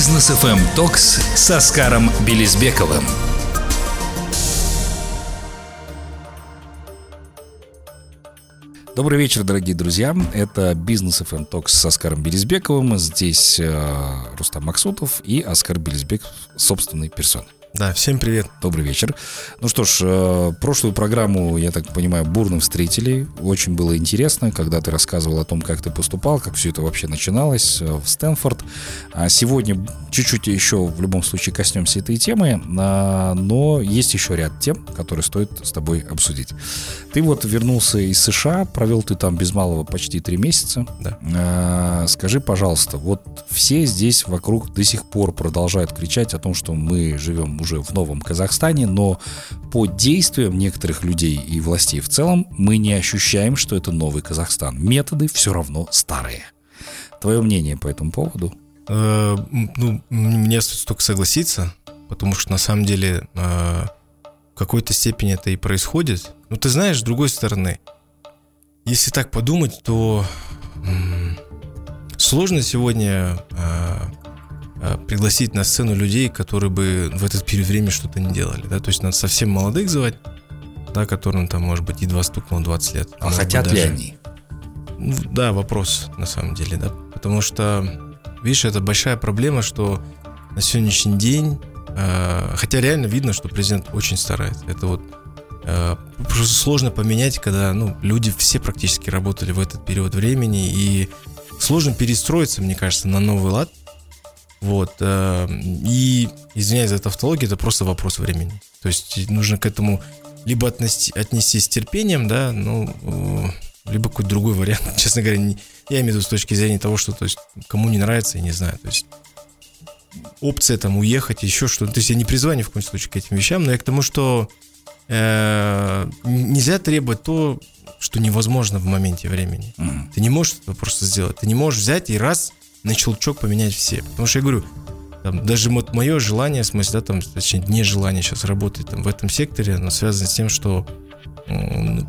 Бизнес FM Talks с Оскаром Белизбековым. Добрый вечер, дорогие друзья. Это Бизнес FM Talks с Оскаром Белизбековым. Здесь э, Рустам Максутов и Оскар Белизбеков собственной персоной. Да, всем привет. Добрый вечер. Ну что ж, э, прошлую программу, я так понимаю, бурно встретили. Очень было интересно, когда ты рассказывал о том, как ты поступал, как все это вообще начиналось э, в Стэнфорд. А сегодня чуть-чуть еще в любом случае коснемся этой темы, а, но есть еще ряд тем, которые стоит с тобой обсудить. Ты вот вернулся из США, провел ты там без малого почти три месяца. Да. А, скажи, пожалуйста, вот все здесь вокруг до сих пор продолжают кричать о том, что мы живем уже в новом Казахстане, но по действиям некоторых людей и властей в целом мы не ощущаем, что это новый Казахстан. Методы все равно старые. Твое мнение по этому поводу? Э, ну, мне остается только согласиться, потому что на самом деле э, в какой-то степени это и происходит. Но ты знаешь, с другой стороны, если так подумать, то сложно сегодня э, пригласить на сцену людей, которые бы в этот период времени что-то не делали, да, то есть надо совсем молодых звать, да, которым там, может быть, едва стукнуло 20 лет. А хотят даже... ли они? Ну, да, вопрос, на самом деле, да, потому что, видишь, это большая проблема, что на сегодняшний день, э, хотя реально видно, что президент очень старается, это вот э, просто сложно поменять, когда, ну, люди все практически работали в этот период времени, и сложно перестроиться, мне кажется, на новый лад, вот. Э, и, извиняюсь за тавтологию, это просто вопрос времени. То есть нужно к этому либо отнести, отнестись с терпением, да, ну, э, либо какой-то другой вариант. Честно говоря, не, я имею в виду с точки зрения того, что то есть, кому не нравится, я не знаю. То есть опция там уехать, еще что-то. То есть я не призываю ни в коем случае к этим вещам, но я к тому, что э, нельзя требовать то, что невозможно в моменте времени. Mm. Ты не можешь это просто сделать. Ты не можешь взять и раз на щелчок поменять все. Потому что я говорю, там, даже вот мое желание, в смысле, да, там, точнее, нежелание сейчас работать там, в этом секторе, оно связано с тем, что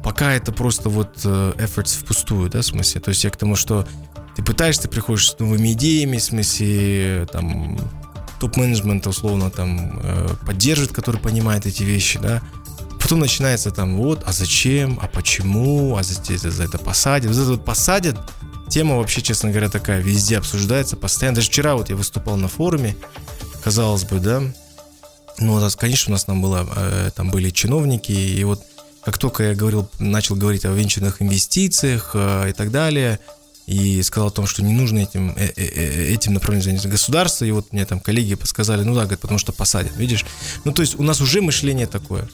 пока это просто вот э, efforts впустую, да, в смысле, то есть я к тому, что ты пытаешься, ты приходишь с новыми идеями, в смысле, там, топ-менеджмент, условно, там, э, поддерживает, который понимает эти вещи, да, потом начинается там, вот, а зачем, а почему, а за, за, за это посадят, вот это посадят, Тема вообще, честно говоря, такая, везде обсуждается, постоянно. Даже вчера вот я выступал на форуме, казалось бы, да, ну, конечно, у нас там, было, э, там были чиновники, и вот как только я говорил, начал говорить о венчурных инвестициях э, и так далее, и сказал о том, что не нужно этим, э, этим направлением заняться государство, и вот мне там коллеги подсказали, ну да, говорит, потому что посадят, видишь. Ну, то есть у нас уже мышление такое.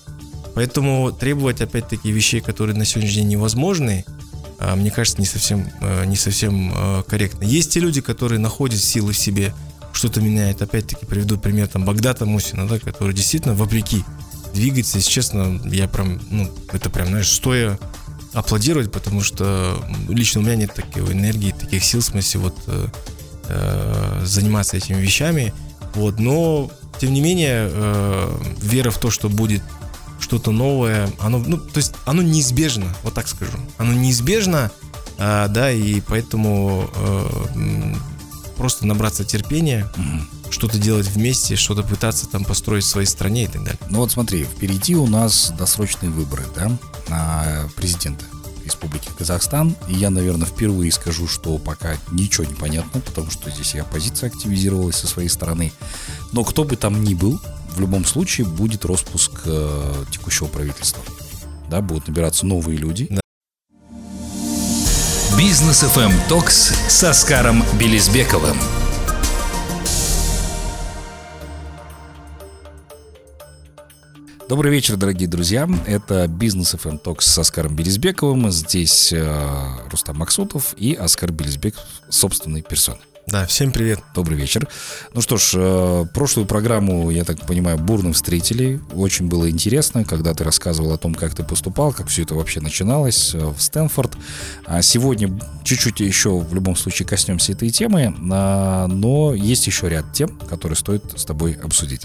Поэтому требовать, опять-таки, вещей, которые на сегодняшний день невозможны, а, мне кажется, не совсем, э, не совсем э, корректно. Есть те люди, которые находят силы в себе, что-то меняет. Опять-таки приведу пример там Багдата Мусина, да, который действительно вопреки двигается. Если честно, я прям, ну, это прям, знаешь, стоя аплодировать, потому что лично у меня нет такой энергии, таких сил, в смысле, вот э, э, заниматься этими вещами. Вот, но, тем не менее, э, вера в то, что будет что-то новое, оно, ну, то есть оно неизбежно, вот так скажу. Оно неизбежно, а, да, и поэтому а, просто набраться терпения, угу. что-то делать вместе, что-то пытаться там построить в своей стране и так далее. Ну вот смотри, впереди у нас досрочные выборы, да, на президента. Республики Казахстан. И я, наверное, впервые скажу, что пока ничего не понятно, потому что здесь и оппозиция активизировалась со своей стороны. Но кто бы там ни был, в любом случае будет распуск э, текущего правительства. Да, будут набираться новые люди. Да. Бизнес FM Talks с Оскаром Белизбековым. Добрый вечер, дорогие друзья. Это Бизнес FM Talks с Оскаром Белизбековым. Здесь э, Рустам Максутов и Оскар Белизбеков собственной персоной. Да, всем привет. Добрый вечер. Ну что ж, э, прошлую программу, я так понимаю, бурно встретили. Очень было интересно, когда ты рассказывал о том, как ты поступал, как все это вообще начиналось э, в Стэнфорд. А сегодня чуть-чуть еще в любом случае коснемся этой темы, а, но есть еще ряд тем, которые стоит с тобой обсудить.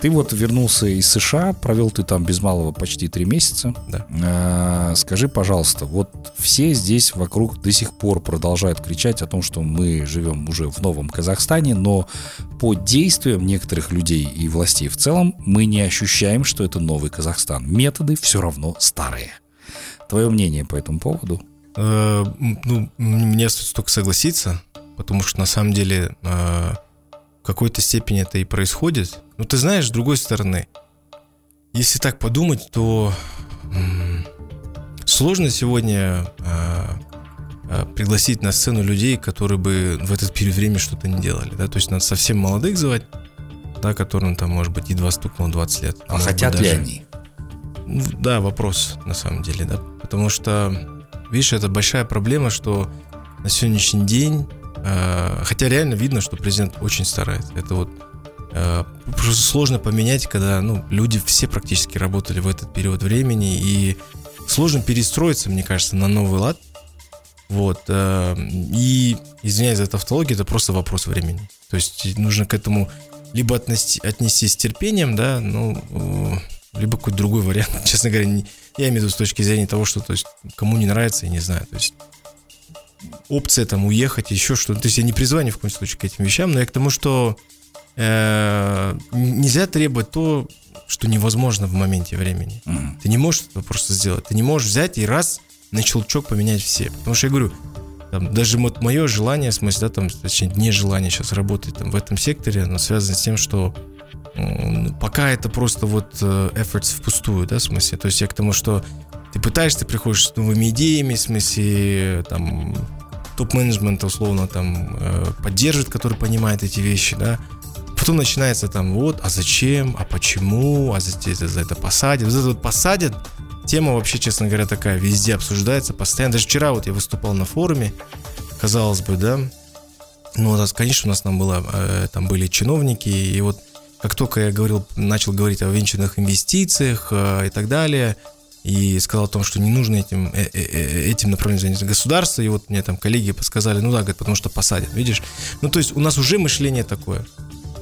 Ты вот вернулся из США, провел ты там без малого почти три месяца. Да. А, скажи, пожалуйста, вот все здесь вокруг до сих пор продолжают кричать о том, что мы живем уже в новом Казахстане, но по действиям некоторых людей и властей в целом мы не ощущаем, что это новый Казахстан. Методы все равно старые. Твое мнение по этому поводу? Э, ну, мне только согласиться, потому что на самом деле э, в какой-то степени это и происходит. Но ты знаешь, с другой стороны, если так подумать, то сложно сегодня э, пригласить на сцену людей, которые бы в этот период времени что-то не делали. Да? То есть надо совсем молодых звать, да, которым там, может быть, едва стукнуло 20 лет. А, хотят ли они? Ну, да, вопрос на самом деле, да. Потому что, видишь, это большая проблема, что на сегодняшний день, э, хотя реально видно, что президент очень старается. Это вот э, просто сложно поменять, когда ну, люди все практически работали в этот период времени, и сложно перестроиться, мне кажется, на новый лад. Вот. Э, и, извиняюсь за тавтологию, это просто вопрос времени. То есть нужно к этому либо отнести, отнестись с терпением, да, ну, э, либо какой-то другой вариант. Честно говоря, не, я имею в виду с точки зрения того, что то есть, кому не нравится, я не знаю. То есть опция там уехать, еще что-то. То есть я не призываю ни в коем случае к этим вещам, но я к тому, что э, нельзя требовать то, что невозможно в моменте времени. Mm. Ты не можешь это просто сделать. Ты не можешь взять и раз на щелчок поменять все. Потому что я говорю, там, даже вот мое желание, в смысле, да, там, точнее, нежелание сейчас работать там, в этом секторе, оно связано с тем, что пока это просто вот э, efforts впустую, да, в смысле, то есть я к тому, что ты пытаешься, ты приходишь с новыми идеями, в смысле, там, топ-менеджмент, условно, там, э, поддерживает, который понимает эти вещи, да, потом начинается там, вот, а зачем, а почему, а за, за, за это посадят, вот это вот посадят, тема вообще, честно говоря, такая, везде обсуждается, постоянно, даже вчера вот я выступал на форуме, казалось бы, да, ну, конечно, у нас там было, э, там были чиновники, и вот как только я говорил, начал говорить о венчурных инвестициях э, и так далее, и сказал о том, что не нужно этим, э, этим направлением заняться государство, и вот мне там коллеги подсказали, ну да, говорит, потому что посадят, видишь? Ну, то есть у нас уже мышление такое.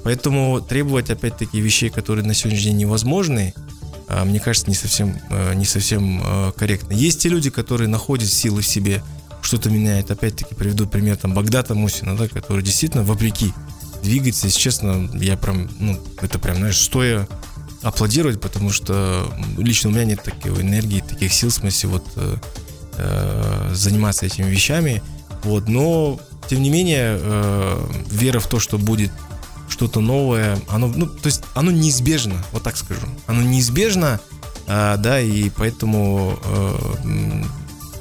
Поэтому требовать, опять-таки, вещей, которые на сегодняшний день невозможны, мне кажется, не совсем, не совсем корректно. Есть те люди, которые находят силы в себе, что-то меняет. Опять-таки приведу пример там Багдата Мусина, да, который действительно вопреки двигаться. Если честно, я прям, ну, это прям, знаешь, стоя аплодировать, потому что лично у меня нет такой энергии, таких сил, в смысле, вот э, э, заниматься этими вещами. Вот, но, тем не менее, э, вера в то, что будет что-то новое, оно, ну, то есть оно неизбежно, вот так скажу. Оно неизбежно, э, да, и поэтому э,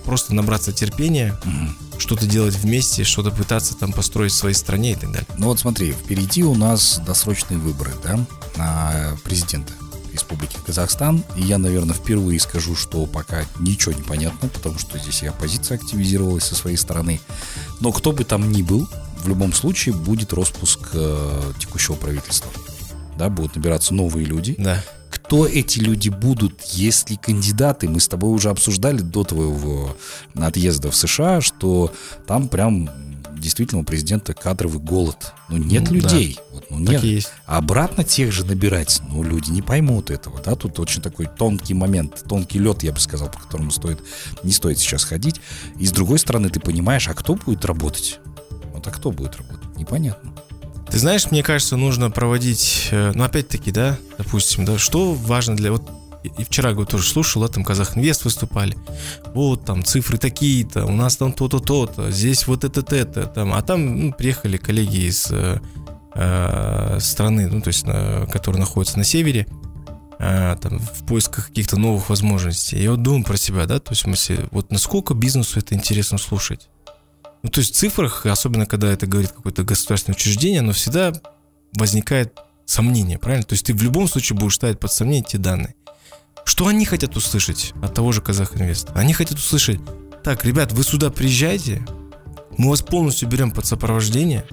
просто набраться терпения, mm-hmm. что-то делать вместе, что-то пытаться там построить в своей стране и так далее. Ну вот смотри, впереди у нас досрочные выборы, да, на президента. Республики Казахстан. И я, наверное, впервые скажу, что пока ничего не понятно, потому что здесь и оппозиция активизировалась со своей стороны. Но кто бы там ни был, в любом случае будет распуск э, текущего правительства. Да, будут набираться новые люди. Да кто эти люди будут, если кандидаты. Мы с тобой уже обсуждали до твоего отъезда в США, что там прям действительно у президента кадровый голод. Ну, нет ну, людей. Да. Вот, ну, нет. есть. А обратно тех же набирать, ну, люди не поймут этого, да, тут очень такой тонкий момент, тонкий лед, я бы сказал, по которому стоит, не стоит сейчас ходить. И с другой стороны, ты понимаешь, а кто будет работать? Вот, а кто будет работать? Непонятно. Ты знаешь, мне кажется, нужно проводить, э, ну опять-таки, да, допустим, да, что важно для, вот и вчера говорю, тоже слушал, да, там Казахинвест выступали, вот там цифры такие-то, у нас там то-то, то-то, здесь вот это, это, там, а там ну, приехали коллеги из э, э, страны, ну то есть, э, которые находятся на севере, э, там, в поисках каких-то новых возможностей. Я вот думаю про себя, да, то есть, в вот насколько бизнесу это интересно слушать. Ну, то есть в цифрах, особенно когда это говорит какое-то государственное учреждение, оно всегда возникает сомнение, правильно? То есть ты в любом случае будешь ставить под сомнение те данные. Что они хотят услышать от того же Казахинвеста? Они хотят услышать, так, ребят, вы сюда приезжаете, мы вас полностью берем под сопровождение.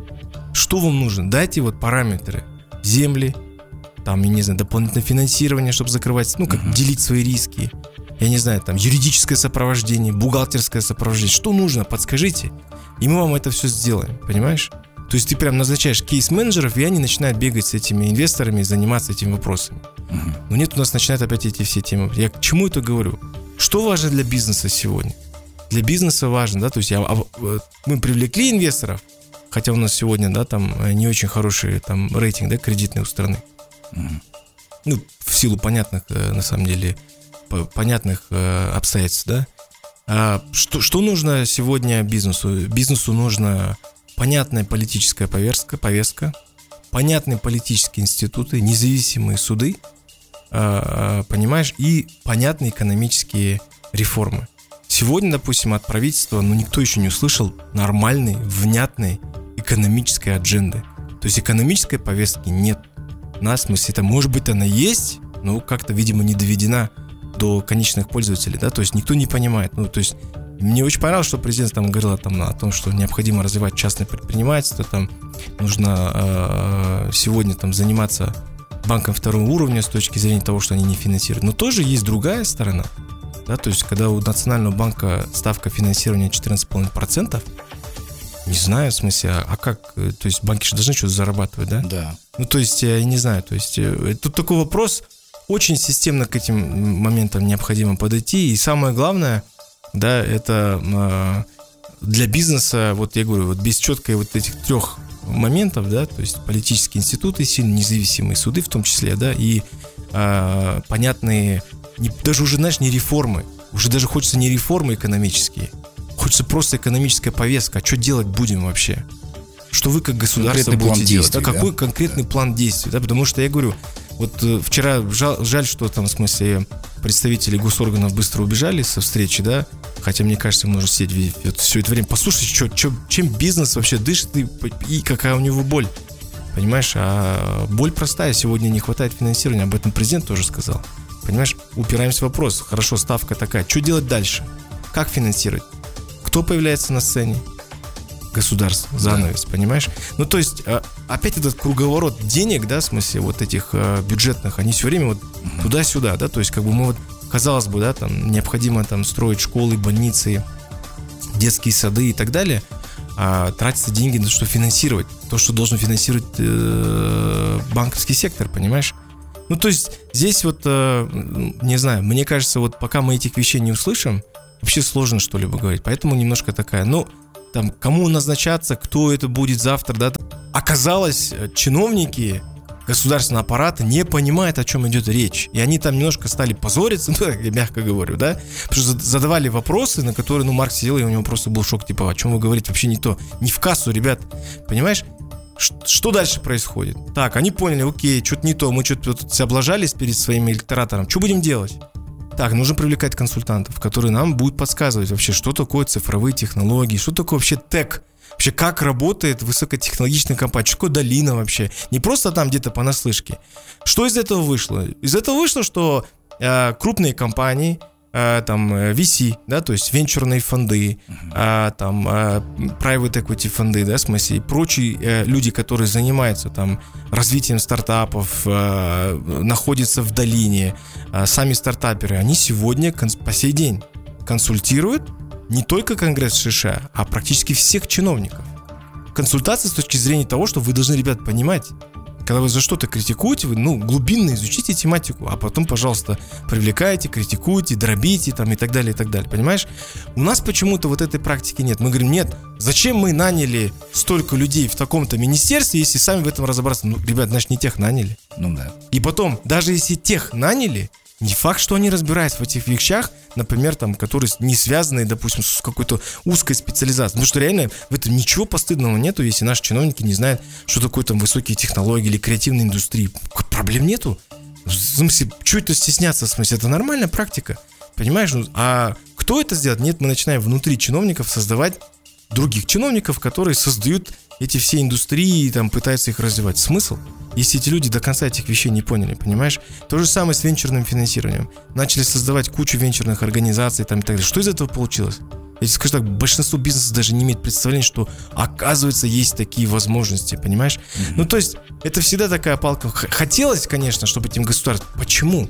Что вам нужно? Дайте вот параметры. Земли, там, я не знаю, дополнительное финансирование, чтобы закрывать, ну, как uh-huh. делить свои риски. Я не знаю, там, юридическое сопровождение, бухгалтерское сопровождение. Что нужно? Подскажите и мы вам это все сделаем, понимаешь? То есть ты прям назначаешь кейс-менеджеров, и они начинают бегать с этими инвесторами и заниматься этими вопросами. Угу. Но нет, у нас начинают опять эти все темы. Я к чему это говорю? Что важно для бизнеса сегодня? Для бизнеса важно, да, то есть я, а, мы привлекли инвесторов, хотя у нас сегодня, да, там э, не очень хороший там рейтинг, да, кредитный у страны. Ну, в силу понятных, э, на самом деле, понятных э, обстоятельств, да. А что, что нужно сегодня бизнесу? Бизнесу нужно понятная политическая повестка, повестка, понятные политические институты, независимые суды, а, а, понимаешь, и понятные экономические реформы. Сегодня, допустим, от правительства, ну, никто еще не услышал нормальной, внятной экономической адженды. То есть экономической повестки нет. На смысле, это может быть она есть, но как-то, видимо, не доведена до конечных пользователей, да, то есть никто не понимает. Ну, то есть мне очень понравилось, что президент там говорил там, о том, что необходимо развивать частное предпринимательство, там нужно э, сегодня там заниматься банком второго уровня с точки зрения того, что они не финансируют. Но тоже есть другая сторона. Да, то есть, когда у Национального банка ставка финансирования 14,5%, не знаю, в смысле, а, а как? То есть банки же должны что-то зарабатывать, да? Да. Ну, то есть, я не знаю, то есть, э, тут такой вопрос, очень системно к этим моментам необходимо подойти. И самое главное, да, это э, для бизнеса, вот я говорю, вот без четкой вот этих трех моментов, да, то есть политические институты, сильно независимые суды в том числе, да, и э, понятные, не, даже уже, знаешь, не реформы, уже даже хочется не реформы экономические, хочется просто экономическая повестка, а что делать будем вообще? Что вы как государство конкретный будете делать? действий, да, какой да? конкретный да. план действий? Да, потому что я говорю, вот э, вчера жаль, жаль, что там, в смысле, представители госорганов быстро убежали со встречи, да, хотя мне кажется, можно сидеть вот все это время, послушать, что, что, чем бизнес вообще дышит и, и какая у него боль. Понимаешь, а боль простая, сегодня не хватает финансирования, об этом президент тоже сказал. Понимаешь, упираемся в вопрос, хорошо, ставка такая, что делать дальше? Как финансировать? Кто появляется на сцене? Государств, занавес, да. понимаешь? Ну, то есть, а, опять этот круговорот денег, да, в смысле, вот этих а, бюджетных, они все время вот туда-сюда, да, то есть, как бы мы вот, казалось бы, да, там, необходимо там строить школы, больницы, детские сады и так далее, а тратятся деньги на что финансировать, то, что должен финансировать э, банковский сектор, понимаешь? Ну, то есть, здесь вот, э, не знаю, мне кажется, вот пока мы этих вещей не услышим, вообще сложно что-либо говорить. Поэтому немножко такая, ну, там, кому назначаться, кто это будет завтра, да. Оказалось, э, чиновники государственного аппарата не понимают, о чем идет речь. И они там немножко стали позориться, ну, я мягко говорю, да, потому что задавали вопросы, на которые, ну, Марк сидел, и у него просто был шок, типа, о чем вы говорите, вообще не то, не в кассу, ребят, понимаешь? Что дальше происходит? Так, они поняли, окей, что-то не то, мы что-то облажались перед своим электоратором, что будем делать? Так, нужно привлекать консультантов, которые нам будут подсказывать вообще, что такое цифровые технологии, что такое вообще тег, вообще как работает высокотехнологичная компания, что такое долина вообще. Не просто там где-то понаслышке. Что из этого вышло? Из этого вышло, что э, крупные компании, там э, VC, да, то есть венчурные фонды, uh-huh. там private equity фонды, да, в смысле, и прочие люди, которые занимаются там развитием стартапов, находятся в долине, сами стартаперы, они сегодня по сей день консультируют не только Конгресс США, а практически всех чиновников. Консультация с точки зрения того, что вы должны, ребят, понимать, когда вы за что-то критикуете, вы, ну, глубинно изучите тематику, а потом, пожалуйста, привлекайте, критикуйте, дробите там и так далее, и так далее, понимаешь? У нас почему-то вот этой практики нет. Мы говорим, нет, зачем мы наняли столько людей в таком-то министерстве, если сами в этом разобраться? Ну, ребят, значит, не тех наняли. Ну да. И потом, даже если тех наняли, не факт, что они разбираются в этих вещах, например, там, которые не связаны, допустим, с какой-то узкой специализацией. Потому что реально в этом ничего постыдного нету, если наши чиновники не знают, что такое там высокие технологии или креативная индустрия. Проблем нету. В смысле, что это стесняться? В смысле, это нормальная практика. Понимаешь? Ну, а кто это сделает? Нет, мы начинаем внутри чиновников создавать других чиновников, которые создают эти все индустрии, там пытаются их развивать. Смысл? Если эти люди до конца этих вещей не поняли, понимаешь? То же самое с венчурным финансированием. Начали создавать кучу венчурных организаций там и так далее. Что из этого получилось? Я тебе скажу так, большинство бизнесов даже не имеет представления, что оказывается есть такие возможности, понимаешь? Mm-hmm. Ну, то есть, это всегда такая палка. Хотелось, конечно, чтобы этим государством... Почему?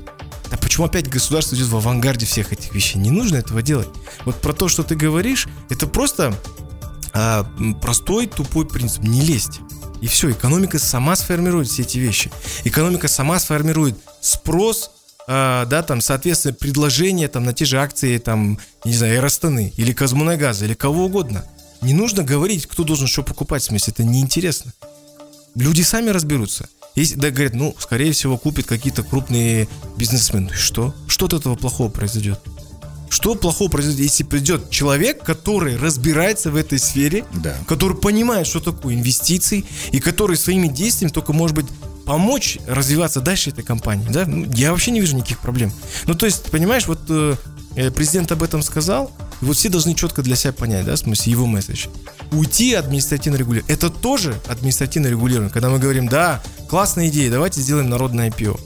Да почему опять государство идет в авангарде всех этих вещей? Не нужно этого делать. Вот про то, что ты говоришь, это просто а, простой, тупой принцип. Не лезть. И все, экономика сама сформирует все эти вещи. Экономика сама сформирует спрос, э, да, там, соответственно, предложение там на те же акции, там, не знаю, Эростаны или Казмунайгаза или кого угодно. не нужно говорить, кто должен что покупать, в смысле, это неинтересно. Люди сами разберутся. Если, да, говорят, ну, скорее всего, купят какие-то крупные бизнесмены. Что? Что от этого плохого произойдет? Что плохого произойдет, если придет человек, который разбирается в этой сфере, Да. который понимает, что такое инвестиции, и который своими действиями только, может быть, помочь развиваться дальше этой компании, да? Ну, я вообще не вижу никаких проблем. Ну, то есть, понимаешь, вот э, э, президент об этом сказал, и вот все должны четко для себя понять, да, в смысле, его месседж. Уйти административно регулирование. Это тоже административно регулирование. Когда мы говорим, да, классная идея, давайте сделаем народное IPO.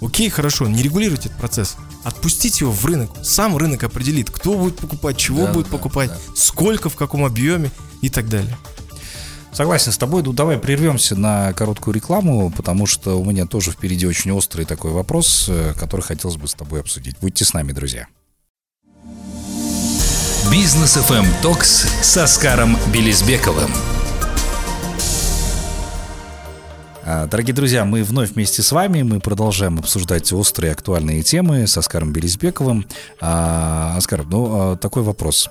Окей, хорошо, не регулируйте этот процесс. Отпустите его в рынок. Сам рынок определит, кто будет покупать, чего Да, будет да, покупать, да. сколько, в каком объеме и так далее. Согласен с тобой. Ну, давай прервемся на короткую рекламу, потому что у меня тоже впереди очень острый такой вопрос, э, который хотелось бы с тобой обсудить. Будьте с нами, друзья. Бизнес FM Токс с Оскаром Белизбековым. Дорогие друзья, мы вновь вместе с вами. Мы продолжаем обсуждать острые актуальные темы с Оскаром Белизбековым. А, Оскар, ну, а, такой вопрос.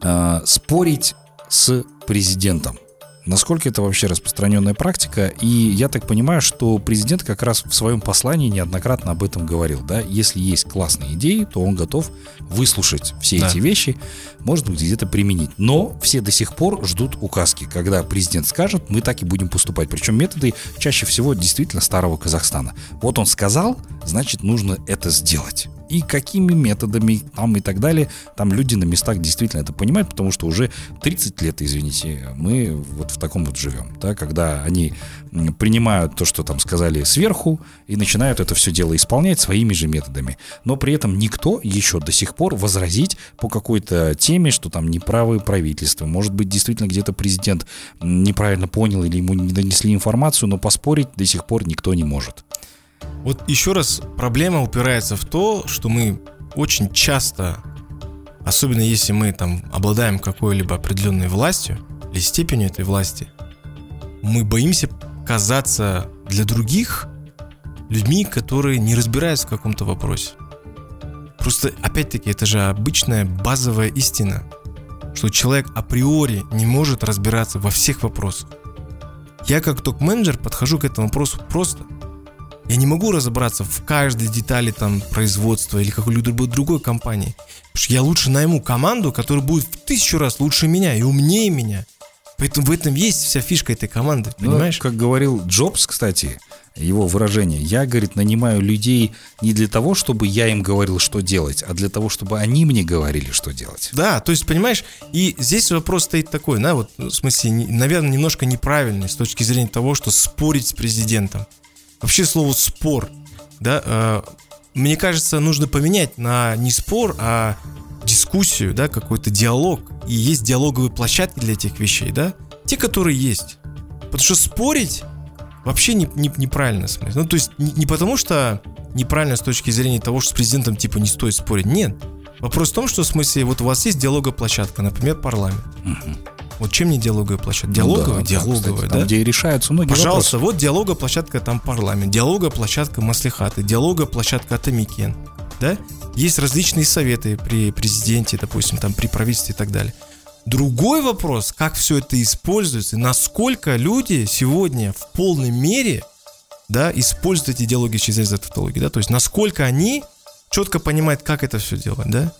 А, Спорить с президентом. Насколько это вообще распространенная практика? И я так понимаю, что президент как раз в своем послании неоднократно об этом говорил. Да? Если есть классные идеи, то он готов выслушать все Да. эти вещи, может быть, где-то применить. Но все до сих пор ждут указки, когда президент скажет, мы так и будем поступать. Причем методы чаще всего действительно старого Казахстана. Вот он сказал, значит, нужно это сделать. И какими методами там и так далее, там люди на местах действительно это понимают, потому что уже 30 лет, извините, мы вот в таком вот живем, да, когда они принимают то, что там сказали сверху, и начинают это все дело исполнять своими же методами. Но при этом никто еще до сих пор возразить по какой-то теме, что там неправы правительства. Может быть, действительно где-то президент неправильно понял или ему не донесли информацию, но поспорить до сих пор никто не может. Вот еще раз, проблема упирается в то, что мы очень часто, особенно если мы там обладаем какой-либо определенной властью или степенью этой власти, мы боимся казаться для других людьми, которые не разбираются в каком-то вопросе. Просто, опять-таки, это же обычная базовая истина, что человек априори не может разбираться во всех вопросах. Я как топ-менеджер подхожу к этому вопросу просто. Я не могу разобраться в каждой детали там производства или какой-либо другой компании. Потому что я лучше найму команду, которая будет в тысячу раз лучше меня и умнее меня. Поэтому в этом есть вся фишка этой команды, Ну, понимаешь? как говорил Джобс, кстати, его выражение, я, говорит, нанимаю людей не для того, чтобы я им говорил, что делать, а для того, чтобы они мне говорили, что делать. Да, то есть, понимаешь, и здесь вопрос стоит такой, да, вот, ну, в смысле, наверное, немножко неправильный с точки зрения того, что спорить с президентом. Вообще слово спор, да, э, мне кажется, нужно поменять на не спор, а дискуссию, да, какой-то диалог. И есть диалоговые площадки для этих вещей, да, те, которые есть. Потому что спорить вообще не, не- неправильно. смысле. Ну, то есть не, не потому, что неправильно с точки зрения того, что с президентом типа не стоит спорить. Нет. Вопрос в том, что в смысле, вот у вас есть диалоговая площадка, например, парламент. Вот чем не диалоговая площадка? Диалоговая, Ну да, диалоговая, кстати, да? Там, где и решаются многие Пожалуйста, вопросы. вот диалоговая площадка там парламент, диалоговая площадка маслихаты, диалоговая площадка Атамикен, да? Есть различные советы при президенте, допустим, там при правительстве и так далее. Другой вопрос, как все это используется, насколько люди сегодня в полной мере, да, используют эти диалоги через тавтологию, да, то есть насколько они четко понимают, как это все делать, да.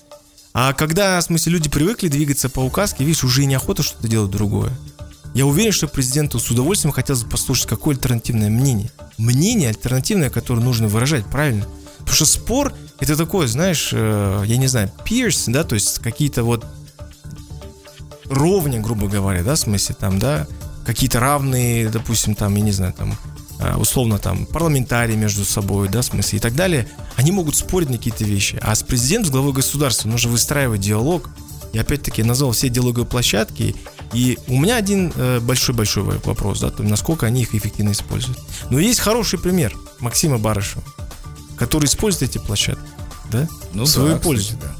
А когда, в смысле, люди привыкли двигаться по указке, видишь, уже и неохота что-то делать другое. Я уверен, что президенту с удовольствием хотелось бы послушать какое альтернативное мнение. Мнение альтернативное, которое нужно выражать, правильно? Потому что спор это такое, знаешь, э, я не знаю, пирс, да, то есть какие-то вот ровня, грубо говоря, да, в смысле там, да, какие-то равные, допустим, там, я не знаю, там, условно там парламентарии между собой, да, в смысле и так далее, они могут спорить на какие-то вещи. А с президентом, с главой государства нужно выстраивать диалог. И опять-таки я назвал все диалоговые площадки. И у меня один э, большой-большой во- вопрос, да, то насколько они их эффективно используют. Но есть хороший пример Максима Барышева, который использует эти площадки, да, Ну в свою да, пользу. кстати, да.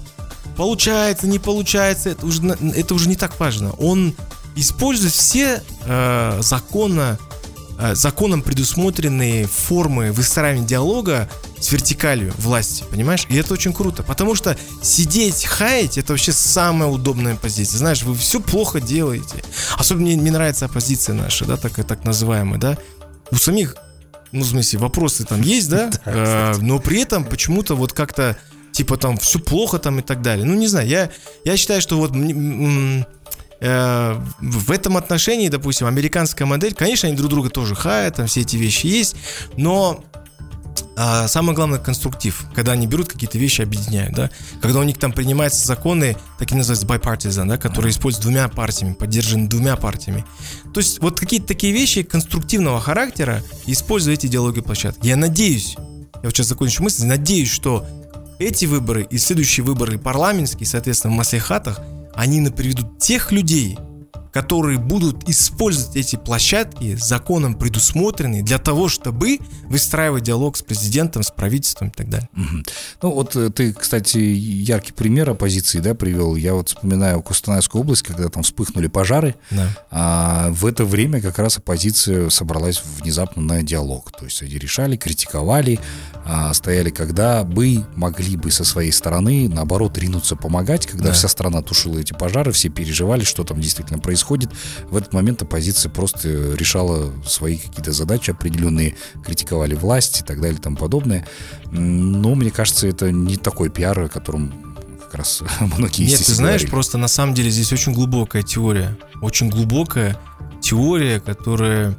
Получается, не получается, это уже, это уже не так важно. Он использует все э, законно э, законом предусмотренные формы выстраивания диалога с вертикалью власти, понимаешь? И это очень круто, потому что сидеть, хаять, это вообще самая удобная позиция. Знаешь, вы все плохо делаете. Особенно мне, мне нравится оппозиция наша, да, так, так называемая, да. У самих, ну, в смысле, вопросы там есть, да, э, но при этом почему-то вот как-то типа там все плохо там и так далее. Ну, не знаю, я, я считаю, что вот э, в этом отношении, допустим, американская модель, конечно, они друг друга тоже хаят, там все эти вещи есть, но а самое главное конструктив, когда они берут какие-то вещи, объединяют, да, когда у них там принимаются законы, такие называются bipartisan, да, которые используют двумя партиями, поддержаны двумя партиями. То есть вот какие-то такие вещи конструктивного характера используют эти диалоги площадки. Я надеюсь, я вот сейчас закончу мысль, надеюсь, что эти выборы и следующие выборы парламентские, соответственно, в Маслихатах, они приведут тех людей, которые будут использовать эти площадки законом предусмотренные для того, чтобы выстраивать диалог с президентом, с правительством и так далее. Угу. Ну вот э, ты, кстати, яркий пример оппозиции, да, привел. Я вот вспоминаю Кустанайскую область, когда там вспыхнули пожары. Да. А в это время как раз оппозиция собралась внезапно на диалог. То есть они решали, критиковали, а, стояли, когда бы могли бы со своей стороны, наоборот, ринуться помогать, когда да. вся страна тушила эти пожары, все переживали, что там действительно происходит происходит. В этот момент оппозиция просто решала свои какие-то задачи определенные, критиковали власть и так далее и тому подобное. Но мне кажется, это не такой пиар, о котором как раз многие Нет, ты знаешь, говорили. просто на самом деле здесь очень глубокая теория. Очень глубокая теория, которая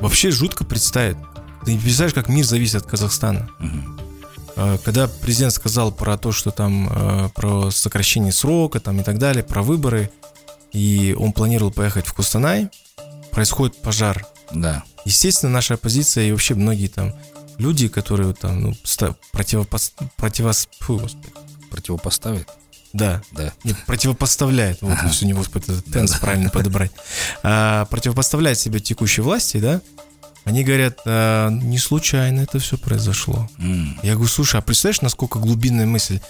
вообще жутко представит. Ты не представляешь, как мир зависит от Казахстана. Угу. Когда президент сказал про то, что там э, про сокращение срока там и так далее, про выборы, и он планировал поехать в Кустанай, происходит пожар. Да. Естественно, наша оппозиция и вообще многие там люди, которые там ну, противопос... противос... Фу, господи. Противопоставят? Да. Да. Нет, противопоставляет. Вот, ага. у него этот тенс правильно подобрать. А, противопоставляет себе текущей власти, да? Они говорят, а, не случайно это все произошло. Mm. Я говорю, слушай, а представляешь, насколько глубинная мысль?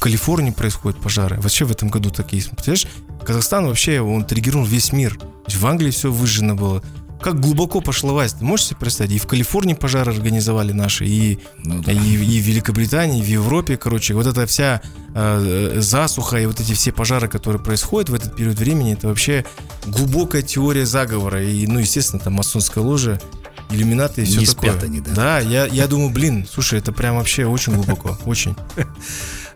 В Калифорнии происходят пожары. Вообще в этом году такие. Представляешь, Казахстан вообще, он триггернул весь мир. В Англии все выжжено было. Как глубоко пошла власть, ты можешь себе представить? И в Калифорнии пожары организовали наши, и, ну, да. и, и в Великобритании, и в Европе, короче. Вот эта вся э, засуха и вот эти все пожары, которые происходят в этот период времени, это вообще глубокая теория заговора. И, ну, естественно, там масонская ложа, иллюминаты и все Не такое. Спят они, да? Да, я, я думаю, блин, слушай, это прям вообще очень глубоко, очень.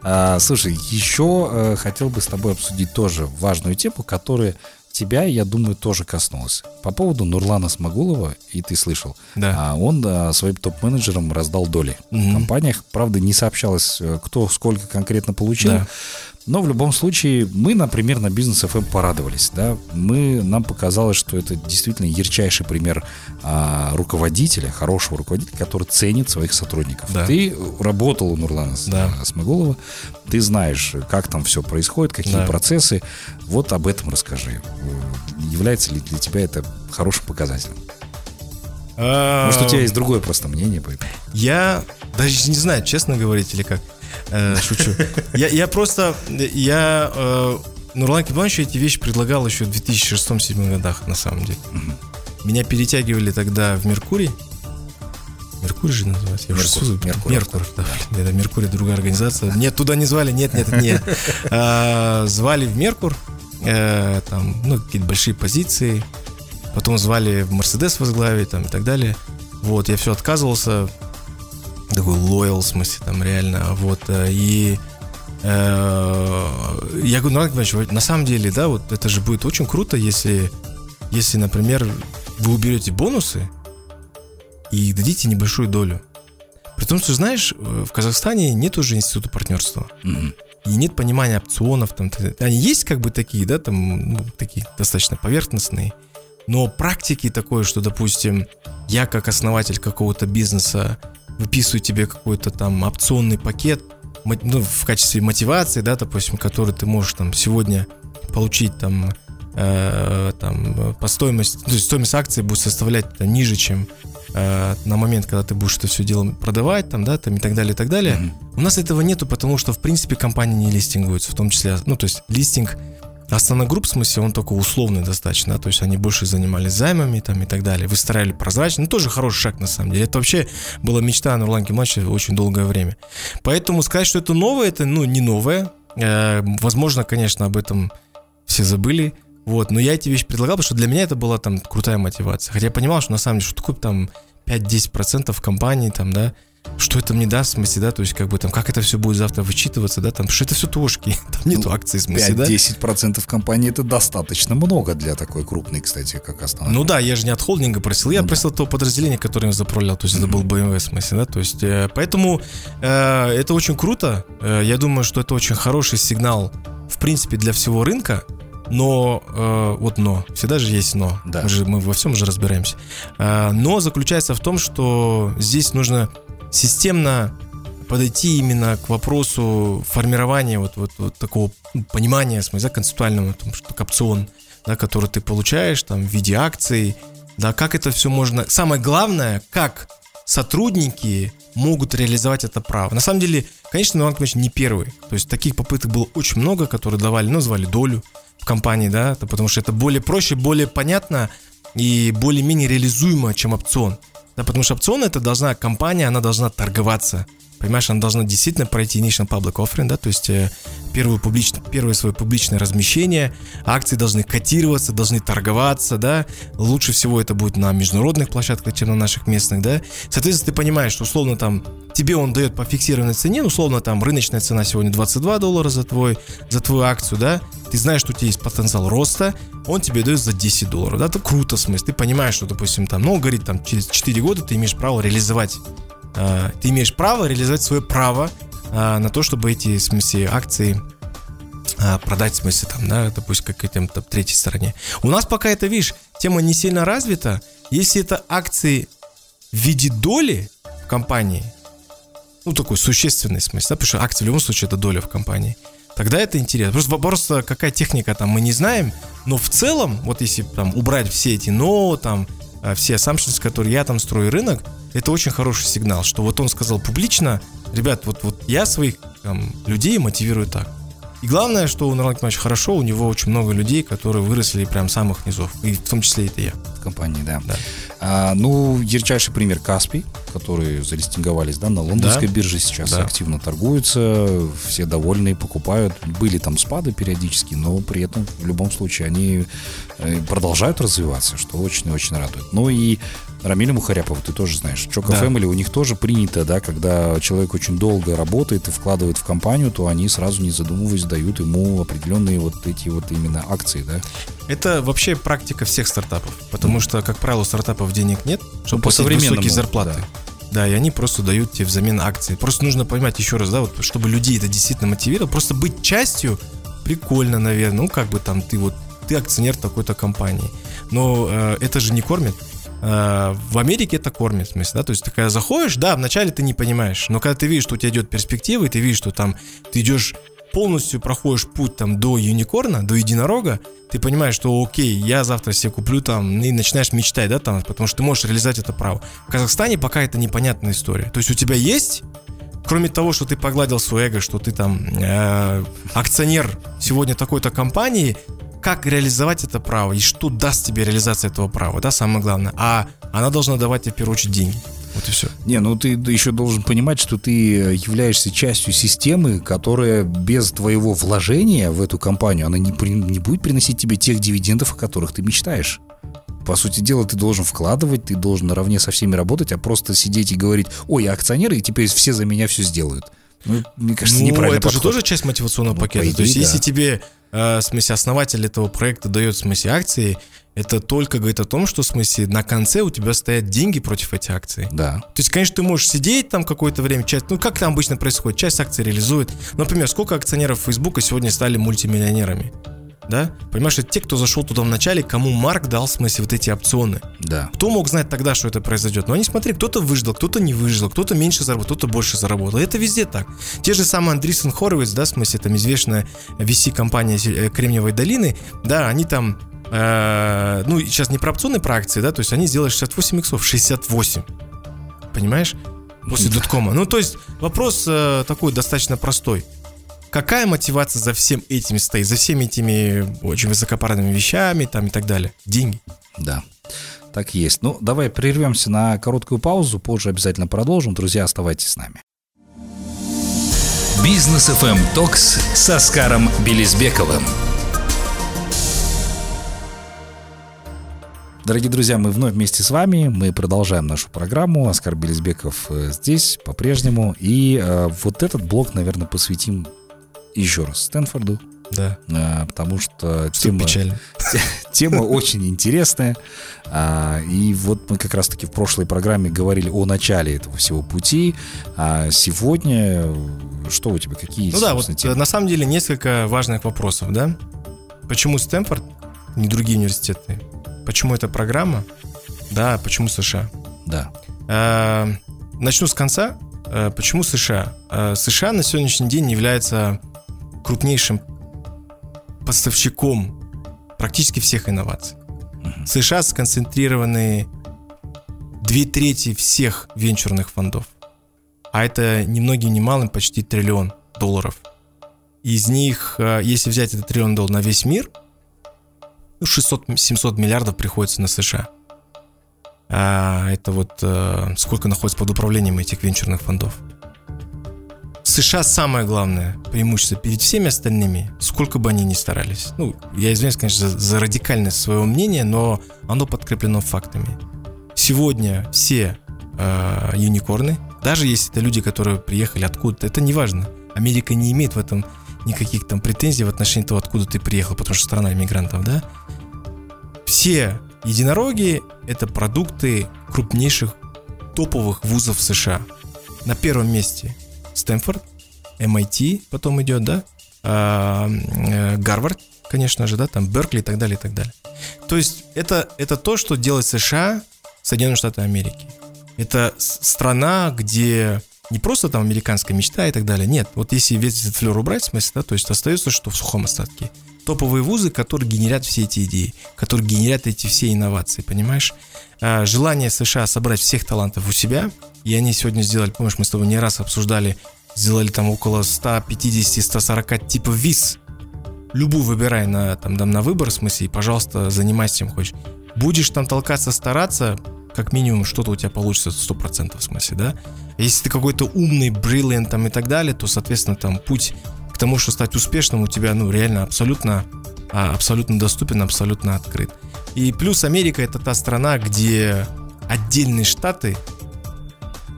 А, слушай, еще э, хотел бы с тобой обсудить тоже важную тему, которая тебя, я думаю, тоже коснулась. По поводу Нурлана Смогулова, и ты слышал, да. а, он а, своим топ-менеджерам раздал доли угу. в компаниях. Правда, не сообщалось, э, кто сколько конкретно получил. Да. Но в любом случае мы, например, на бизнес FM порадовались, да, мы нам показалось, что это действительно ярчайший пример а, руководителя, хорошего руководителя, который ценит своих сотрудников. Да. Ты работал у Нурлана да. Смогулова, ты знаешь, как там все происходит, какие да. процессы. Вот об этом расскажи. Является ли для тебя это хорошим показателем? А, Может, у тебя есть другое просто мнение? Поэтому? Я даже не знаю, честно говорить или как. Э, шучу. Я, я просто, я э, Нурлан Кибановичу эти вещи предлагал еще в 2006-2007 годах, на самом деле. Меня перетягивали тогда в Меркурий. Меркурий же называется? Я Меркур, уже Меркур, Меркур, да, блин, это Меркурий, другая организация. Нет, туда не звали, нет, нет, нет. А, звали в Меркур, э, там, ну, какие-то большие позиции. Потом звали в Мерседес возглавить, там, и так далее. Вот, я все отказывался, такой лоял, в смысле, там реально, вот, э, и э, я говорю, ну, Иванович, на самом деле, да, вот это же будет очень круто, если, если, например, вы уберете бонусы и дадите небольшую долю. При том, что, знаешь, в Казахстане нет уже института партнерства. Mm-hmm. И нет понимания опционов. Там, они есть как бы такие, да, там, ну, такие достаточно поверхностные. Но практики такое, что, допустим, я как основатель какого-то бизнеса выписываю тебе какой-то там опционный пакет, ну, в качестве мотивации, да, допустим, который ты можешь там сегодня получить там, э, там по стоимости, то есть стоимость акции будет составлять там, ниже, чем э, на момент, когда ты будешь это все дело продавать, там, да, там и так далее, и так далее. Mm-hmm. У нас этого нету, потому что, в принципе, компании не листингуются, в том числе, ну, то есть листинг Астана Групп, в смысле, он только условный достаточно, да, то есть они больше занимались займами там и так далее, выстраивали прозрачно, ну, тоже хороший шаг на самом деле. Это вообще была мечта Нурлан Кимача очень долгое время. Поэтому сказать, что это новое, это, ну, не новое. Э, возможно, конечно, об этом все забыли, вот, но я эти вещи предлагал, потому что для меня это была там крутая мотивация. Хотя я понимал, что на самом деле, что такое там 5-10% компании, там, да, что это мне даст, в смысле, да, то есть как бы там, как это все будет завтра вычитываться, да, там, что это все тошки, там нету ну, акций, в смысле, 5-10% да. 10% компании это достаточно много для такой крупной, кстати, как Астана. Ну да, я же не от холдинга просил, я ну, просил да. то подразделение, которое я заправлял, то есть это был BMW, в смысле, да, то есть, э, поэтому э, это очень круто, э, я думаю, что это очень хороший сигнал, в принципе, для всего рынка, но, э, вот но, всегда же есть но. Да. Мы, же, мы во всем же разбираемся. Э, но заключается в том, что здесь нужно системно подойти именно к вопросу формирования вот, вот, вот такого понимания, смысла концептуального, там, что опцион, да, который ты получаешь там в виде акций, да, как это все можно... Самое главное, как сотрудники могут реализовать это право. На самом деле, конечно, Иван Иванович не первый. То есть таких попыток было очень много, которые давали, назвали долю в компании, да, потому что это более проще, более понятно и более-менее реализуемо, чем опцион. Да, потому что опцион это должна компания, она должна торговаться. Понимаешь, она должна действительно пройти initial public offering, да, то есть э, первую публично, первое свое публичное размещение, акции должны котироваться, должны торговаться, да, лучше всего это будет на международных площадках, чем на наших местных, да. Соответственно, ты понимаешь, что условно там тебе он дает по фиксированной цене, ну, условно там рыночная цена сегодня 22 доллара за, твой, за твою акцию, да, ты знаешь, что у тебя есть потенциал роста, он тебе дает за 10 долларов, да, это круто, в смысле, ты понимаешь, что, допустим, там, ну, говорит, там, через 4 года ты имеешь право реализовать ты имеешь право реализовать свое право э, на то, чтобы эти, в смысле, акции э, продать, в смысле, там, да, допустим, какой-то третьей стороне. У нас пока это, видишь, тема не сильно развита. Если это акции в виде доли в компании, ну, такой существенный смысл, да, потому что акции в любом случае это доля в компании, тогда это интересно. Просто вопрос, какая техника там, мы не знаем, но в целом, вот если там убрать все эти но, там, все assumptions, которые я там строю рынок, это очень хороший сигнал, что вот он сказал публично, ребят, вот, вот я своих там, людей мотивирую так. И главное, что у Нурлана Кимовича хорошо, у него очень много людей, которые выросли прям самых низов. И в том числе это я. В компании, да. да. А, ну, ярчайший пример Каспий, которые залистинговались да, на лондонской да. бирже, сейчас да. активно торгуются, все довольны, покупают. Были там спады периодически, но при этом в любом случае они э, продолжают развиваться, что очень и очень радует. Ну и Рамиля Мухаряпова, ты тоже знаешь. Чока да. Family, у них тоже принято, да, когда человек очень долго работает и вкладывает в компанию, то они сразу не задумываясь дают ему определенные вот эти вот именно акции, да. Это вообще практика всех стартапов, потому mm. что, как правило, у стартапов денег нет, чтобы ну, платить высокие зарплаты. Да. Да, и они просто дают тебе взамен акции. Просто нужно понимать еще раз, да, вот чтобы людей это действительно мотивировало, просто быть частью прикольно, наверное. Ну, как бы там ты вот, ты акционер такой-то компании. Но э, это же не кормит. Э, в Америке это кормит, в смысле, да, то есть когда заходишь, да, вначале ты не понимаешь, но когда ты видишь, что у тебя идет перспектива, и ты видишь, что там ты идешь полностью проходишь путь там до юникорна, до единорога, ты понимаешь, что окей, я завтра себе куплю там, и начинаешь мечтать, да, там, потому что ты можешь реализовать это право. В Казахстане пока это непонятная история. То есть у тебя есть кроме того, что ты погладил свое эго, что ты там э, акционер сегодня такой-то компании, как реализовать это право и что даст тебе реализация этого права, да, самое главное. А она должна давать тебе в первую очередь деньги. Вот и все. Не, ну ты еще должен понимать, что ты являешься частью системы, которая без твоего вложения в эту компанию, она не, не будет приносить тебе тех дивидендов, о которых ты мечтаешь. По сути дела, ты должен вкладывать, ты должен наравне со всеми работать, а просто сидеть и говорить, ой, я акционер, и теперь все за меня все сделают. Ну, мне кажется, ну, неправильно. Это подход. же тоже часть мотивационного ну, пакета. Идее, То есть, да. если тебе э, в смысле, основатель этого проекта дает, в смысле, акции, это только говорит о том, что, в смысле, на конце у тебя стоят деньги против этих акций. Да. То есть, конечно, ты можешь сидеть там какое-то время, часть, ну, как там обычно происходит, часть акций реализует. Например, сколько акционеров Фейсбука сегодня стали мультимиллионерами? Да? Понимаешь, это те, кто зашел туда в начале, кому Марк дал, в смысле, вот эти опционы. Да. Кто мог знать тогда, что это произойдет? Но они, смотри, кто-то выждал, кто-то не выждал, кто-то меньше заработал, кто-то больше заработал. это везде так. Те же самые Андрисен Хоровиц, да, в смысле, там известная VC-компания э, Кремниевой долины, да, они там э, ну, сейчас не про опционные про акции, да, то есть они сделали 68 иксов, 68. Понимаешь? После доткома. Ну, то есть вопрос э, такой достаточно простой Какая мотивация за всем этим стоит, за всеми этими очень высокопарными вещами там и так далее? Деньги. Да. Так есть. Ну, давай прервемся на короткую паузу, позже обязательно продолжим. Друзья, оставайтесь с нами. Бизнес FM Токс с Оскаром Белизбековым. Дорогие друзья, мы вновь вместе с вами. Мы продолжаем нашу программу. Оскар Белизбеков э, здесь по-прежнему. И э, вот этот блок, наверное, посвятим еще раз Стэнфорду. Да. Э, потому что тема, печально. тема очень интересная. А, и вот мы как раз-таки в прошлой программе говорили о начале этого всего пути. А сегодня что у тебя? Какие, Ну да, вот темы? на самом деле несколько важных вопросов, да? Почему Стэнфорд, не другие университеты? Почему эта программа? Да, почему США? Да. Э, Начну с конца. Э, Почему США? Э, США на сегодняшний день является крупнейшим поставщиком практически всех инноваций. В США сконцентрированы две трети всех венчурных фондов. А это ни многим, ни малым почти триллион долларов. Из них, э, если взять этот триллион долларов на весь мир, ну, 600-700 миллиардов приходится на США. А, это вот э, сколько находится под управлением этих венчурных фондов. США самое главное преимущество перед всеми остальными, сколько бы они ни старались. Ну, я извиняюсь, конечно, за, за радикальность своего мнения, но оно подкреплено фактами. Сегодня все э, юникорны, даже если это люди, которые приехали откуда-то, это не важно. Америка не имеет в этом никаких там претензий в отношении того, откуда ты приехал, потому что страна иммигрантов, да? Все единороги – это продукты крупнейших топовых вузов США. На первом месте Стэнфорд, MIT потом идет, да, А, э, Гарвард, конечно же, да, там Беркли и так далее, и так далее. То есть это, это то, что делает США, Соединенные Штаты Америки. Это страна, где не просто там американская мечта и так далее. Нет, вот если весь этот флер убрать, в смысле, да, то есть остается, что в сухом остатке. Топовые вузы, которые генерят все эти идеи, которые генерят эти все инновации, понимаешь? А, желание США собрать всех талантов у себя, и они сегодня сделали, помнишь, мы с тобой не раз обсуждали, сделали там около 150-140 типов виз. Любую выбирай на, там, там, на выбор, в смысле, и, пожалуйста, занимайся чем хочешь. Будешь там толкаться, стараться, как минимум что-то у тебя получится 100% в смысле, да? Если ты какой-то умный, brilliant там и так далее, то, соответственно, там путь тому, что стать успешным у тебя, ну, реально абсолютно, а, абсолютно доступен, абсолютно открыт. И плюс Америка это та страна, где отдельные штаты,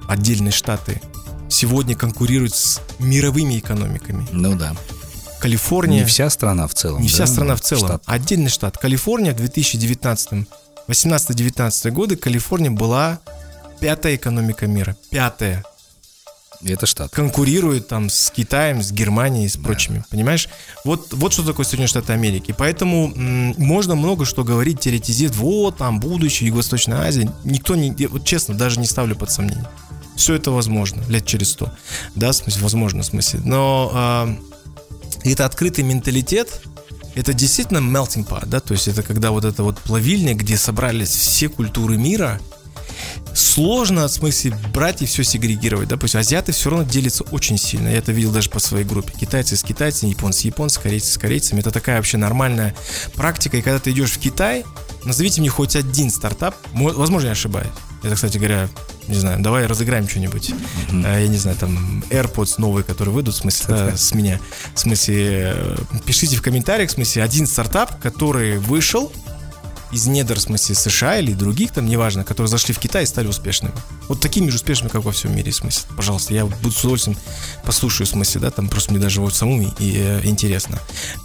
отдельные штаты сегодня конкурируют с мировыми экономиками. Ну да. Калифорния... Не вся страна в целом. Не да, вся страна в целом. штат. Отдельный штат. Калифорния в 2019 18-19 годы Калифорния была пятая экономика мира. Пятая. И Это штат. Конкурирует там с Китаем, с Германией и с прочими. Понимаешь? Вот, вот что такое Соединенные Штаты Америки. Поэтому м, можно много что говорить, теоретизировать. Вот там будущее, Юго-Восточная Азия. Никто не... я Вот честно, даже не ставлю под сомнение. Все это возможно лет через сто. Да, в смысле, возможно, в смысле. Но а, это открытый менталитет, это действительно melting pot, да, то есть это когда вот это вот плавильня, где собрались все культуры мира, сложно, в смысле, брать и все сегрегировать, есть азиаты все равно делятся очень сильно, я это видел даже по своей группе, китайцы с китайцами, японцы с японцами, корейцы с корейцами, это такая вообще нормальная практика, и когда ты идешь в Китай, назовите мне хоть один стартап, мо- возможно, я ошибаюсь, это, кстати говоря, не знаю, давай разыграем что-нибудь, А, я не знаю, там AirPods новые, которые выйдут, в смысле, да, с меня, в смысле, э, пишите в комментариях, в смысле, один стартап, который вышел из недр, в смысле, США или других, там, неважно, которые зашли в Китай и стали успешными. Вот такими же успешными, как во всем мире, в смысле. Пожалуйста, я буду с удовольствием послушаю, в смысле, да, там просто мне даже вот самому и, э, интересно.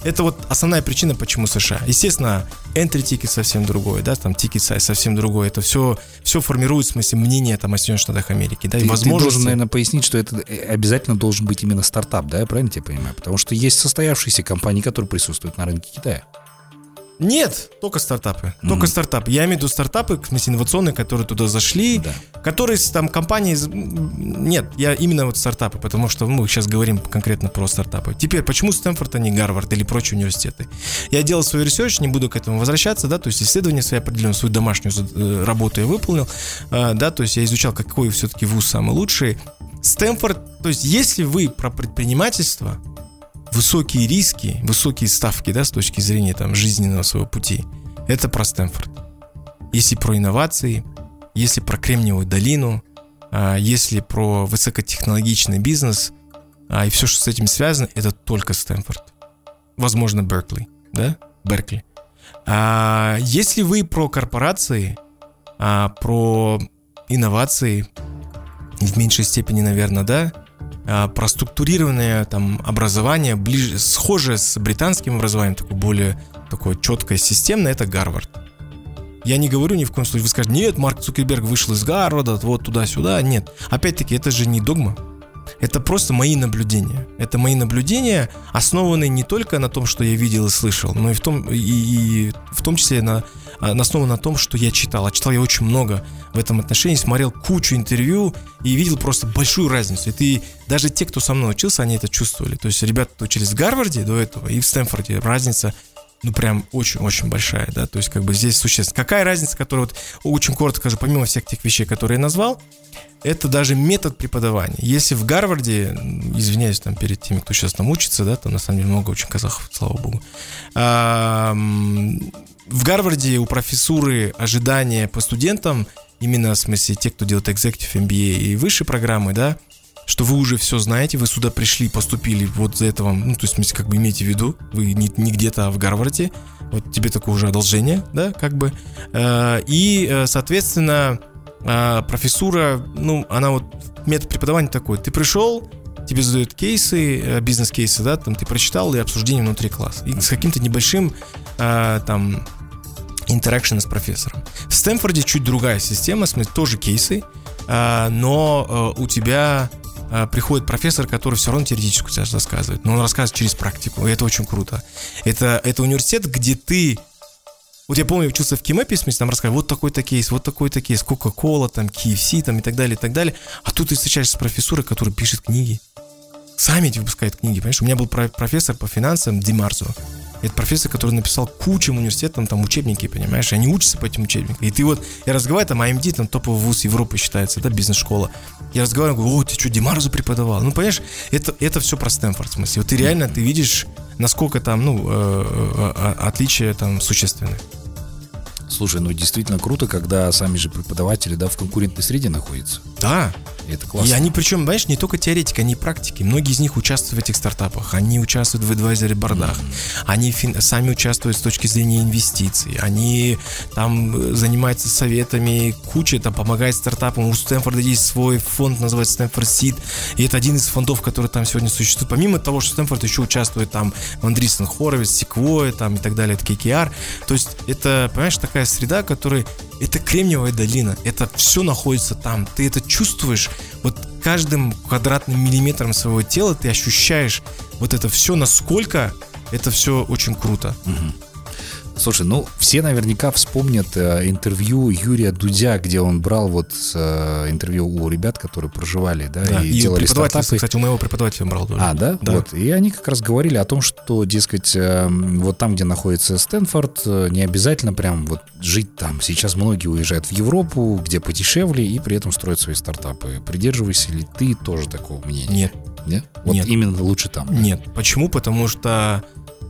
Это вот основная причина, почему США. Естественно, entry ticket совсем другой, да, там size совсем другой. Это все, все формирует, в смысле, мнение там о Соединенных Штатах Америки, да, и Ты, ты возможности. должен, наверное, пояснить, что это э, обязательно должен быть именно стартап, да, я правильно тебя понимаю? Потому что есть состоявшиеся компании, которые присутствуют на рынке Китая. Нет, только стартапы. Только стартапы. Я имею в виду стартапы, в смысле, инновационные, которые туда зашли, Да. которые там компании... Нет, я именно вот стартапы, потому что мы сейчас говорим конкретно про стартапы. Теперь, почему Стэнфорд, а не Гарвард или прочие университеты? Я делал свой research, не буду к этому возвращаться, да, то есть исследование свои определенную, свою домашнюю э, работу я выполнил, а, да, то есть я изучал, какой все-таки вуз самый лучший. Стэнфорд, то есть если вы про предпринимательство, высокие риски, высокие ставки, да, с точки зрения там жизненного своего пути, это про Стэнфорд. Если про инновации, если про Кремниевую долину, а, если про высокотехнологичный бизнес а, и все, что с этим связано, это только Стэнфорд. Возможно, Беркли, да? Беркли. А если вы про корпорации, а, про инновации, в меньшей степени, наверное, да, а, про структурированное там образование, ближе, схожее с британским образованием, такое более такое четкое, системное, это Гарвард. Я не говорю ни в коем случае, вы скажете, нет, Марк Цукерберг вышел из Гарварда, вот туда-сюда, нет. Опять-таки, это же не догма. Это просто мои наблюдения. Это мои наблюдения, основанные не только на том, что я видел и слышал, но и в том, и, и в том числе на, на основе на том, что я читал. А читал я очень много в этом отношении, смотрел кучу интервью и видел просто большую разницу. И ты, даже те, кто со мной учился, они это чувствовали. То есть ребята учились в Гарварде до этого и в Стэнфорде. Разница ну, прям очень-очень большая, да, то есть, как бы здесь существенно. Какая разница, которая вот очень коротко скажу, помимо всех тех вещей, которые я назвал, это даже метод преподавания. Если в Гарварде, извиняюсь там перед теми, кто сейчас там учится, да, там на самом деле много очень казахов, слава богу. А, в Гарварде у профессуры ожидания по студентам, именно в смысле те, кто делает Executive MBA и высшие программы, да, что вы уже все знаете, вы сюда пришли, поступили, вот за это вам, ну, то есть, как бы имейте в виду, вы не, не где-то, а в Гарварде, вот тебе такое уже одолжение, да, как бы, э, и, э, соответственно, э, профессура, ну, она вот, метод преподавания такой, ты пришел, тебе задают кейсы, бизнес-кейсы, да, там ты прочитал и обсуждение внутри класса, и с каким-то небольшим, там, интеракшн с профессором. В Стэнфорде чуть другая система, в смысле, тоже кейсы, но у тебя приходит профессор, который все равно теоретически тебя рассказывает, но он рассказывает через практику, и это очень круто. Это, это университет, где ты вот я помню, учился в в смысле, там рассказывали, вот такой-то кейс, вот такой-то кейс, Кока-Кола, там, KFC, там, и так далее, и так далее. А тут ты встречаешься с профессором, который пишет книги. Сами эти выпускают книги, понимаешь? У меня был профессор по финансам Димарзо. Это профессор, который написал кучу университетам там учебники, понимаешь? Они учатся по этим учебникам. И ты вот, я разговариваю, там AMD, там топовый вуз Европы считается, да, бизнес-школа. Я разговариваю, говорю, о, ты что, Димарзу преподавал? Ну, понимаешь, это, это все про Стэнфорд, в смысле. Вот ты реально, ты видишь, насколько там, ну, э, э, э, отличия там существенные. Слушай, ну действительно круто, когда сами же преподаватели, да, в конкурентной среде находятся. Да. Это классно. И они причем, знаешь, не только теоретики, они и практики. Многие из них участвуют в этих стартапах. Они участвуют в адвайзере бордах. Mm-hmm. Они фин- сами участвуют с точки зрения инвестиций. Они там э, занимаются советами, куча там помогает стартапам. У Стэнфорда есть свой фонд, называется Стэнфорд Seed. И это один из фондов, который там сегодня существует. Помимо того, что Стэнфорд еще участвует там в Андрисен Хоровиц, Секвоя там и так далее, это KKR. То есть это, понимаешь, такая среда, которая это Кремниевая долина, это все находится там, ты это чувствуешь, вот каждым квадратным миллиметром своего тела ты ощущаешь вот это все, насколько это все очень круто. Угу. Слушай, ну все наверняка вспомнят э, интервью Юрия Дудя, где он брал вот э, интервью у ребят, которые проживали, да, да и, и делали стартапы. Кстати, у моего преподавателя брал тоже. А, да? да? Вот. И они как раз говорили о том, что, дескать, э, вот там, где находится Стэнфорд, э, не обязательно прям вот жить там. Сейчас многие уезжают в Европу, где подешевле, и при этом строят свои стартапы. Придерживаешься ли ты тоже такого мнения? Нет. Нет? Вот Нет. именно лучше там. Нет. Почему? Потому что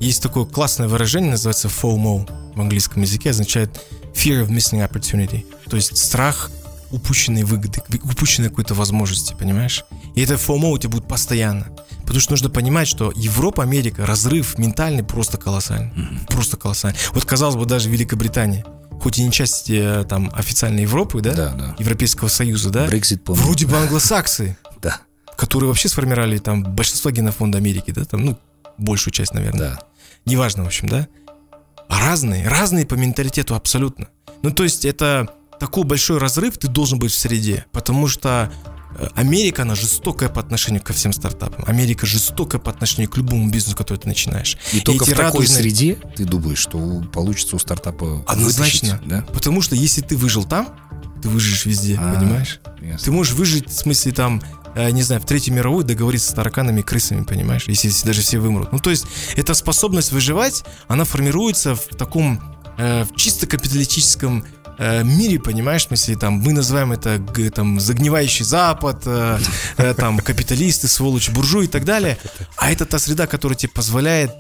есть такое классное выражение, называется FOMO в английском языке, означает fear of missing opportunity, то есть страх упущенной выгоды, упущенной какой-то возможности, понимаешь? И это FOMO у тебя будет постоянно. Потому что нужно понимать, что Европа, Америка, разрыв ментальный просто колоссальный. Mm-hmm. Просто колоссальный. Вот, казалось бы, даже Великобритания, хоть и не часть э, там официальной Европы, да, да, да. Европейского Союза, да, Brexit, помню. вроде бы англосаксы, да. которые вообще сформировали там большинство генофонда Америки, да, там, ну, большую часть, наверное. Да неважно, в общем, да? А разные, разные по менталитету абсолютно. Ну, то есть это такой большой разрыв, ты должен быть в среде, потому что э, Америка, она жестокая по отношению ко всем стартапам. Америка жестокая по отношению к любому бизнесу, который ты начинаешь. И, и только в такой радужные... среде ты думаешь, что получится у стартапа Однозначно. Вытащить, да? Потому что если ты выжил там, ты выживешь везде, а, понимаешь? Ясно. Ты можешь выжить, в смысле, там, не знаю, в Третью мировую договориться с тараканами, крысами, понимаешь, если, если даже все вымрут. Ну, то есть, эта способность выживать, она формируется в таком, э, в чисто капиталистическом э, мире, понимаешь, в смысле, там, мы называем это там, загнивающий Запад, э, э, там, капиталисты, сволочи, буржуи и так далее. А это та среда, которая тебе позволяет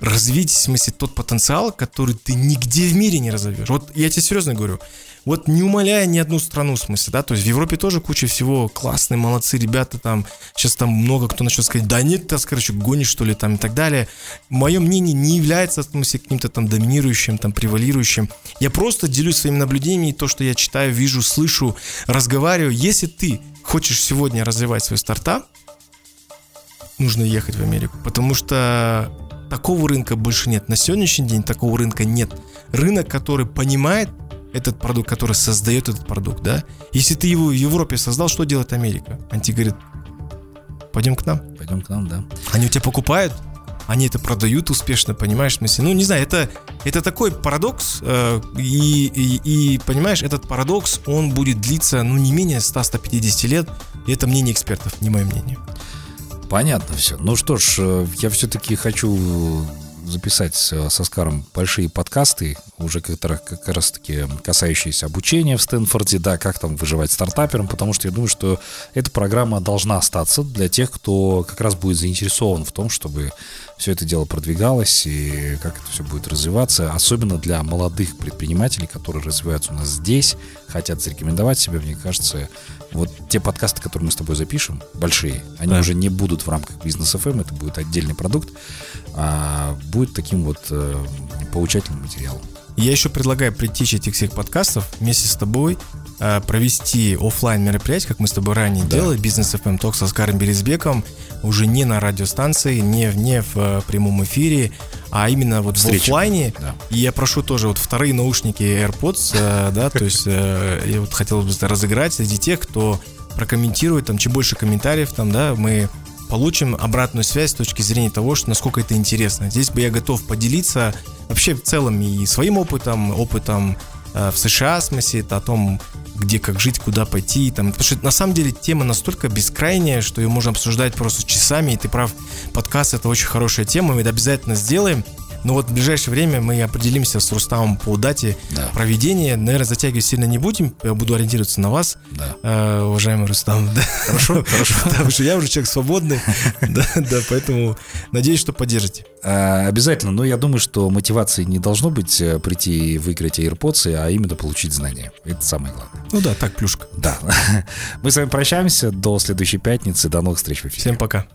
развить, в смысле, тот потенциал, который ты нигде в мире не разовьешь. Вот я тебе серьезно говорю. Вот не умоляя ни одну страну, в смысле, да, то есть в Европе тоже куча всего, классные, молодцы ребята там, сейчас там много кто начнет сказать, да нет, ты, короче, гонишь, что ли, там и так далее. Мое мнение не является, в смысле, каким-то там доминирующим, там, превалирующим. Я просто делюсь своими наблюдениями, то, что я читаю, вижу, слышу, разговариваю. Если ты хочешь сегодня развивать свой стартап, нужно ехать в Америку, потому что такого рынка больше нет. На сегодняшний день такого рынка нет. Рынок, который понимает этот продукт, который создает этот продукт, да? Если ты его в Европе создал, что делает Америка? Они тебе говорят, пойдем к нам. Пойдем к нам, да. Они у тебя покупают, они это продают успешно, понимаешь, в смысле? Ну, не знаю, это, это такой парадокс, э, и, и, и, понимаешь, этот парадокс, он будет длиться, ну, не менее 100-150 лет, и это мнение экспертов, не мое мнение. Понятно все. Ну что ж, э, я все-таки хочу записать со Скаром большие подкасты, уже как, как раз таки касающиеся обучения в Стэнфорде, да, как там выживать стартаперам, потому что я думаю, что эта программа должна остаться для тех, кто как раз будет заинтересован в том, чтобы все это дело продвигалось и как это все будет развиваться, особенно для молодых предпринимателей, которые развиваются у нас здесь, хотят зарекомендовать себя, мне кажется, вот те подкасты, которые мы с тобой запишем, большие, они да. уже не будут в рамках бизнес FM, это будет отдельный продукт, а будет таким вот э, поучательным материалом. Я еще предлагаю прийти этих всех подкастов вместе с тобой провести офлайн мероприятие, как мы с тобой ранее да. делали, бизнес FM Talk со Скаром Березбеком, уже не на радиостанции, не, не в э, прямом эфире, а именно вот Встреча. в офлайне. Да. И я прошу тоже вот вторые наушники AirPods, э, да, то есть э, я вот хотел бы разыграть среди тех, кто прокомментирует, там, чем больше комментариев, там, да, мы получим обратную связь с точки зрения того, что насколько это интересно. Здесь бы я готов поделиться вообще в целом и своим опытом, опытом э, в США, в смысле, это о том, где как жить, куда пойти. Там. Потому что на самом деле тема настолько бескрайняя, что ее можно обсуждать просто часами. И ты прав, подкаст это очень хорошая тема, мы это обязательно сделаем. Но вот в ближайшее время мы определимся с Рустамом по дате да. проведения. Наверное, затягивать сильно не будем. Я буду ориентироваться на вас, да. э, уважаемый Рустам. Да. Хорошо, хорошо. Потому что я уже человек свободный. Да, да, поэтому надеюсь, что поддержите. А, обязательно. Но я думаю, что мотивацией не должно быть э, прийти и выиграть AirPods, а именно получить знания. Это самое главное. Ну да, так, плюшка. Да. Мы с вами прощаемся. До следующей пятницы. До новых встреч в эфире. Всем пока.